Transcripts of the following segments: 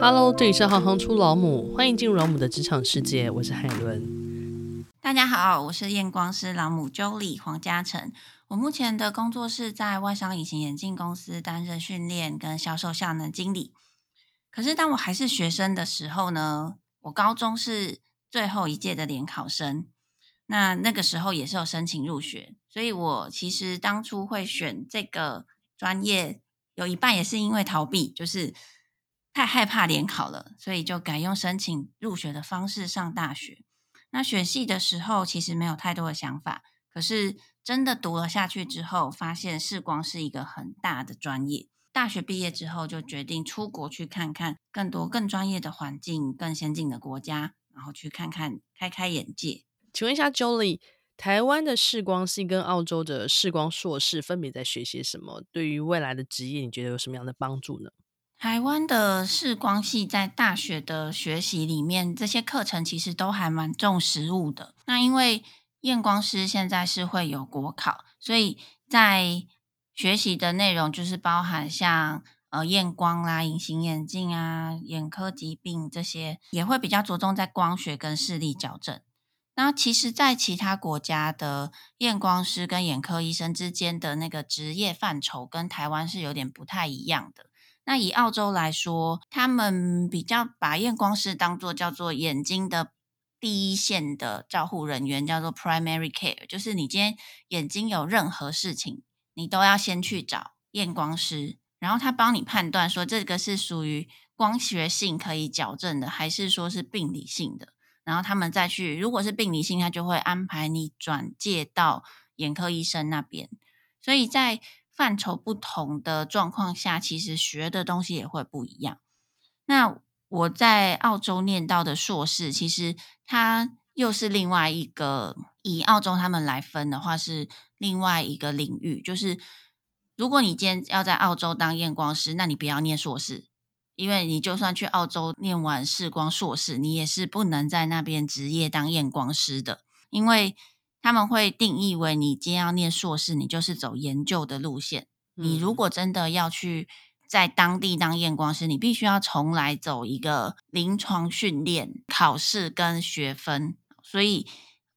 Hello，这里是行行出老母，欢迎进入老母的职场世界，我是海伦。大家好，我是验光师老母 Jolie 黄嘉诚。我目前的工作是在外商隐形眼镜公司担任训练跟销售效能经理。可是当我还是学生的时候呢，我高中是最后一届的联考生。那那个时候也是有申请入学，所以我其实当初会选这个专业，有一半也是因为逃避，就是太害怕联考了，所以就改用申请入学的方式上大学。那选系的时候其实没有太多的想法，可是真的读了下去之后，发现视光是一个很大的专业。大学毕业之后就决定出国去看看更多更专业的环境、更先进的国家，然后去看看开开眼界。请问一下，Jolie，台湾的视光系跟澳洲的视光硕士分别在学些什么？对于未来的职业，你觉得有什么样的帮助呢？台湾的视光系在大学的学习里面，这些课程其实都还蛮重实务的。那因为验光师现在是会有国考，所以在学习的内容就是包含像呃验光啦、隐形眼镜啊、眼科疾病这些，也会比较着重在光学跟视力矫正。那其实，在其他国家的验光师跟眼科医生之间的那个职业范畴，跟台湾是有点不太一样的。那以澳洲来说，他们比较把验光师当做叫做眼睛的第一线的照护人员，叫做 primary care，就是你今天眼睛有任何事情，你都要先去找验光师，然后他帮你判断说这个是属于光学性可以矫正的，还是说是病理性的。然后他们再去，如果是病理性，他就会安排你转介到眼科医生那边。所以在范畴不同的状况下，其实学的东西也会不一样。那我在澳洲念到的硕士，其实它又是另外一个，以澳洲他们来分的话，是另外一个领域。就是如果你今天要在澳洲当验光师，那你不要念硕士。因为你就算去澳洲念完视光硕士，你也是不能在那边职业当验光师的，因为他们会定义为你今天要念硕士，你就是走研究的路线。你如果真的要去在当地当验光师，你必须要重来走一个临床训练、考试跟学分。所以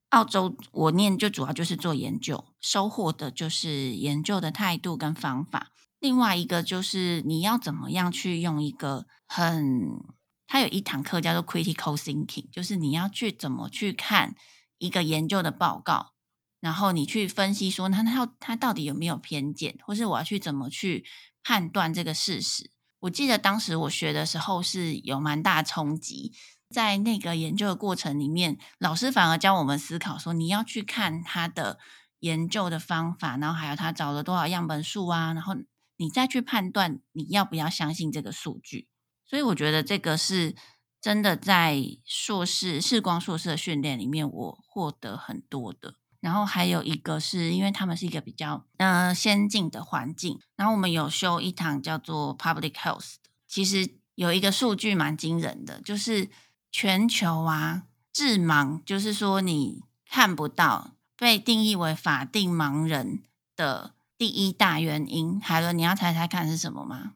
澳洲我念就主要就是做研究，收获的就是研究的态度跟方法。另外一个就是你要怎么样去用一个很，它有一堂课叫做 critical thinking，就是你要去怎么去看一个研究的报告，然后你去分析说，那它它到底有没有偏见，或是我要去怎么去判断这个事实。我记得当时我学的时候是有蛮大冲击，在那个研究的过程里面，老师反而教我们思考说，你要去看他的研究的方法，然后还有他找了多少样本数啊，然后。你再去判断你要不要相信这个数据，所以我觉得这个是真的在硕士视光硕士的训练里面，我获得很多的。然后还有一个是因为他们是一个比较呃先进的环境，然后我们有修一堂叫做 Public Health，其实有一个数据蛮惊人的，就是全球啊致盲，就是说你看不到，被定义为法定盲人的。第一大原因，海伦，你要猜猜看是什么吗？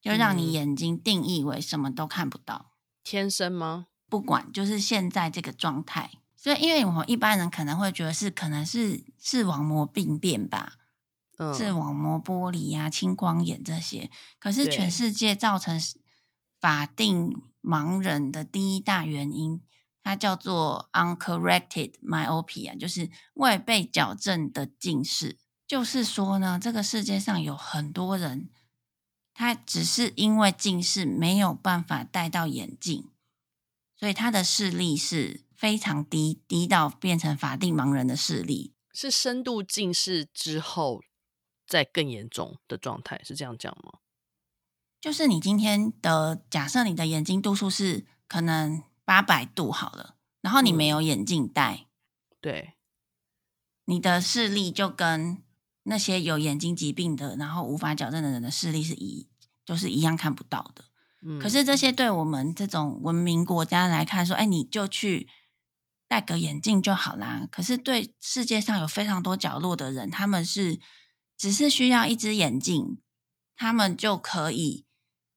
就让你眼睛定义为什么都看不到，天生吗？不管，就是现在这个状态。所以，因为我们一般人可能会觉得是，可能是视网膜病变吧，嗯，视网膜剥离呀、啊、青光眼这些。可是，全世界造成法定盲人的第一大原因，它叫做 uncorrected myopia，就是未被矫正的近视。就是说呢，这个世界上有很多人，他只是因为近视没有办法戴到眼镜，所以他的视力是非常低，低到变成法定盲人的视力。是深度近视之后再更严重的状态，是这样讲吗？就是你今天的假设，你的眼睛度数是可能八百度好了，然后你没有眼镜戴，嗯，对，你的视力就跟。那些有眼睛疾病的，然后无法矫正的人的视力是一，就是一样看不到的。嗯，可是这些对我们这种文明国家来看，说，哎，你就去戴个眼镜就好啦。可是对世界上有非常多角落的人，他们是只是需要一只眼镜，他们就可以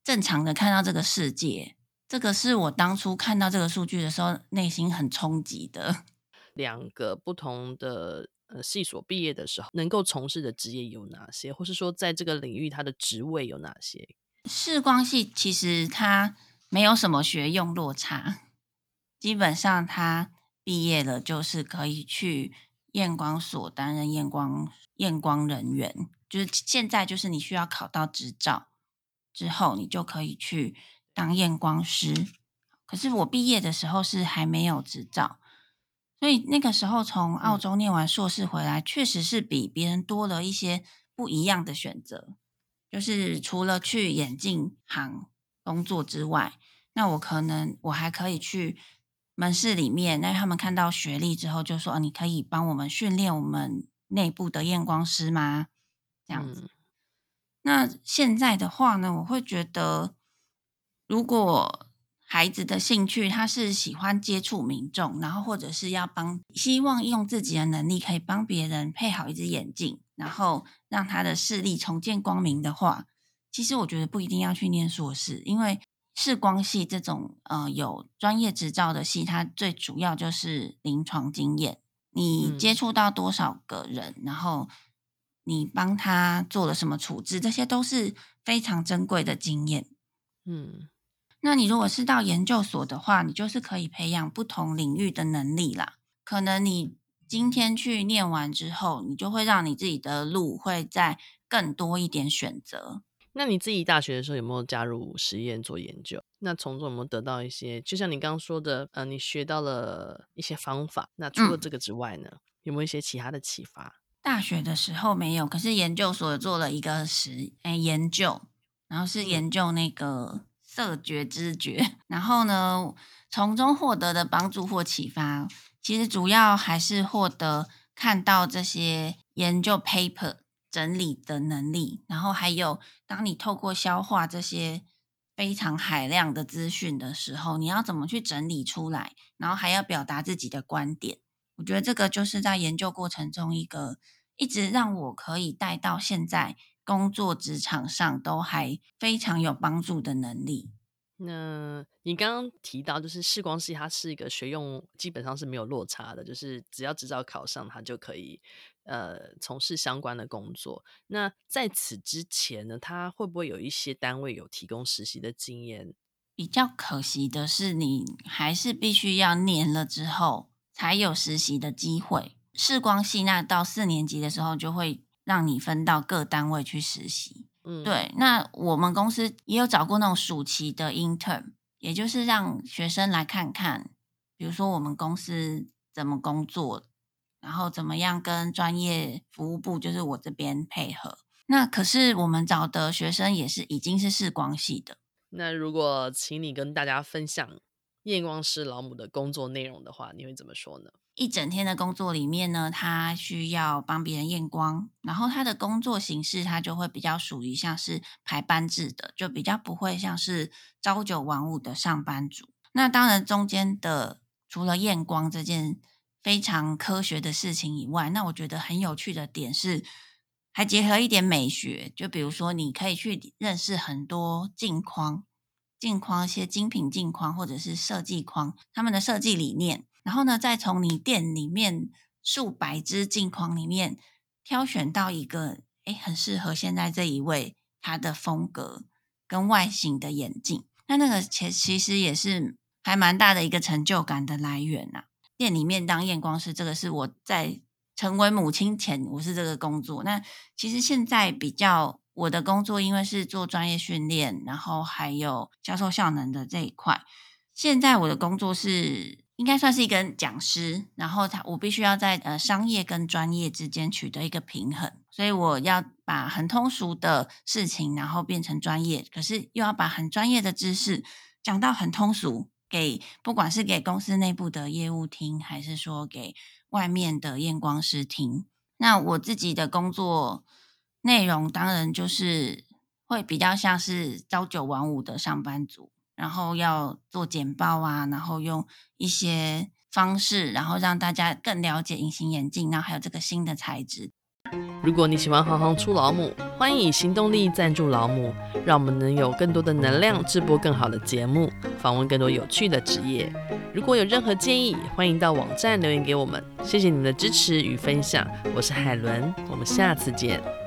正常的看到这个世界。这个是我当初看到这个数据的时候，内心很冲击的。两个不同的呃系所毕业的时候，能够从事的职业有哪些，或是说在这个领域它的职位有哪些？视光系其实它没有什么学用落差，基本上他毕业了就是可以去验光所担任验光验光人员，就是现在就是你需要考到执照之后，你就可以去。当验光师，可是我毕业的时候是还没有执照，所以那个时候从澳洲念完硕士回来，确实是比别人多了一些不一样的选择。就是除了去眼镜行工作之外，那我可能我还可以去门市里面，那他们看到学历之后就说：“你可以帮我们训练我们内部的验光师吗？”这样子。那现在的话呢，我会觉得。如果孩子的兴趣，他是喜欢接触民众，然后或者是要帮，希望用自己的能力可以帮别人配好一只眼镜，然后让他的视力重见光明的话，其实我觉得不一定要去念硕士，因为视光系这种呃有专业执照的系，它最主要就是临床经验，你接触到多少个人，嗯、然后你帮他做了什么处置，这些都是非常珍贵的经验，嗯。那你如果是到研究所的话，你就是可以培养不同领域的能力啦。可能你今天去念完之后，你就会让你自己的路会再更多一点选择。那你自己大学的时候有没有加入实验做研究？那从中有没有得到一些？就像你刚刚说的，呃，你学到了一些方法。那除了这个之外呢，嗯、有没有一些其他的启发？大学的时候没有，可是研究所做了一个实诶研究，然后是研究那个。色觉知觉，然后呢，从中获得的帮助或启发，其实主要还是获得看到这些研究 paper 整理的能力，然后还有当你透过消化这些非常海量的资讯的时候，你要怎么去整理出来，然后还要表达自己的观点。我觉得这个就是在研究过程中一个一直让我可以带到现在。工作职场上都还非常有帮助的能力。那你刚刚提到，就是视光系，它是一个学用基本上是没有落差的，就是只要执照考上，它就可以呃从事相关的工作。那在此之前呢，它会不会有一些单位有提供实习的经验？比较可惜的是，你还是必须要念了之后才有实习的机会。视光系那到四年级的时候就会。让你分到各单位去实习，嗯，对。那我们公司也有找过那种暑期的 intern，也就是让学生来看看，比如说我们公司怎么工作，然后怎么样跟专业服务部，就是我这边配合。那可是我们找的学生也是已经是视光系的。那如果请你跟大家分享验光师老母的工作内容的话，你会怎么说呢？一整天的工作里面呢，他需要帮别人验光，然后他的工作形式他就会比较属于像是排班制的，就比较不会像是朝九晚五的上班族。那当然中间的除了验光这件非常科学的事情以外，那我觉得很有趣的点是，还结合一点美学，就比如说你可以去认识很多镜框、镜框一些精品镜框或者是设计框，他们的设计理念。然后呢，再从你店里面数百只镜框里面挑选到一个，诶，很适合现在这一位他的风格跟外形的眼镜。那那个其其实也是还蛮大的一个成就感的来源呐、店里面当验光师，这个是我在成为母亲前，我是这个工作。那其实现在比较我的工作，因为是做专业训练，然后还有销售效能的这一块。现在我的工作是。应该算是一个讲师，然后他我必须要在呃商业跟专业之间取得一个平衡，所以我要把很通俗的事情，然后变成专业，可是又要把很专业的知识讲到很通俗，给不管是给公司内部的业务听，还是说给外面的验光师听。那我自己的工作内容当然就是会比较像是朝九晚五的上班族。然后要做简报啊，然后用一些方式，然后让大家更了解隐形眼镜，然后还有这个新的材质。如果你喜欢行行出老母，欢迎以行动力赞助老母，让我们能有更多的能量制播更好的节目，访问更多有趣的职业。如果有任何建议，欢迎到网站留言给我们。谢谢你们的支持与分享，我是海伦，我们下次见。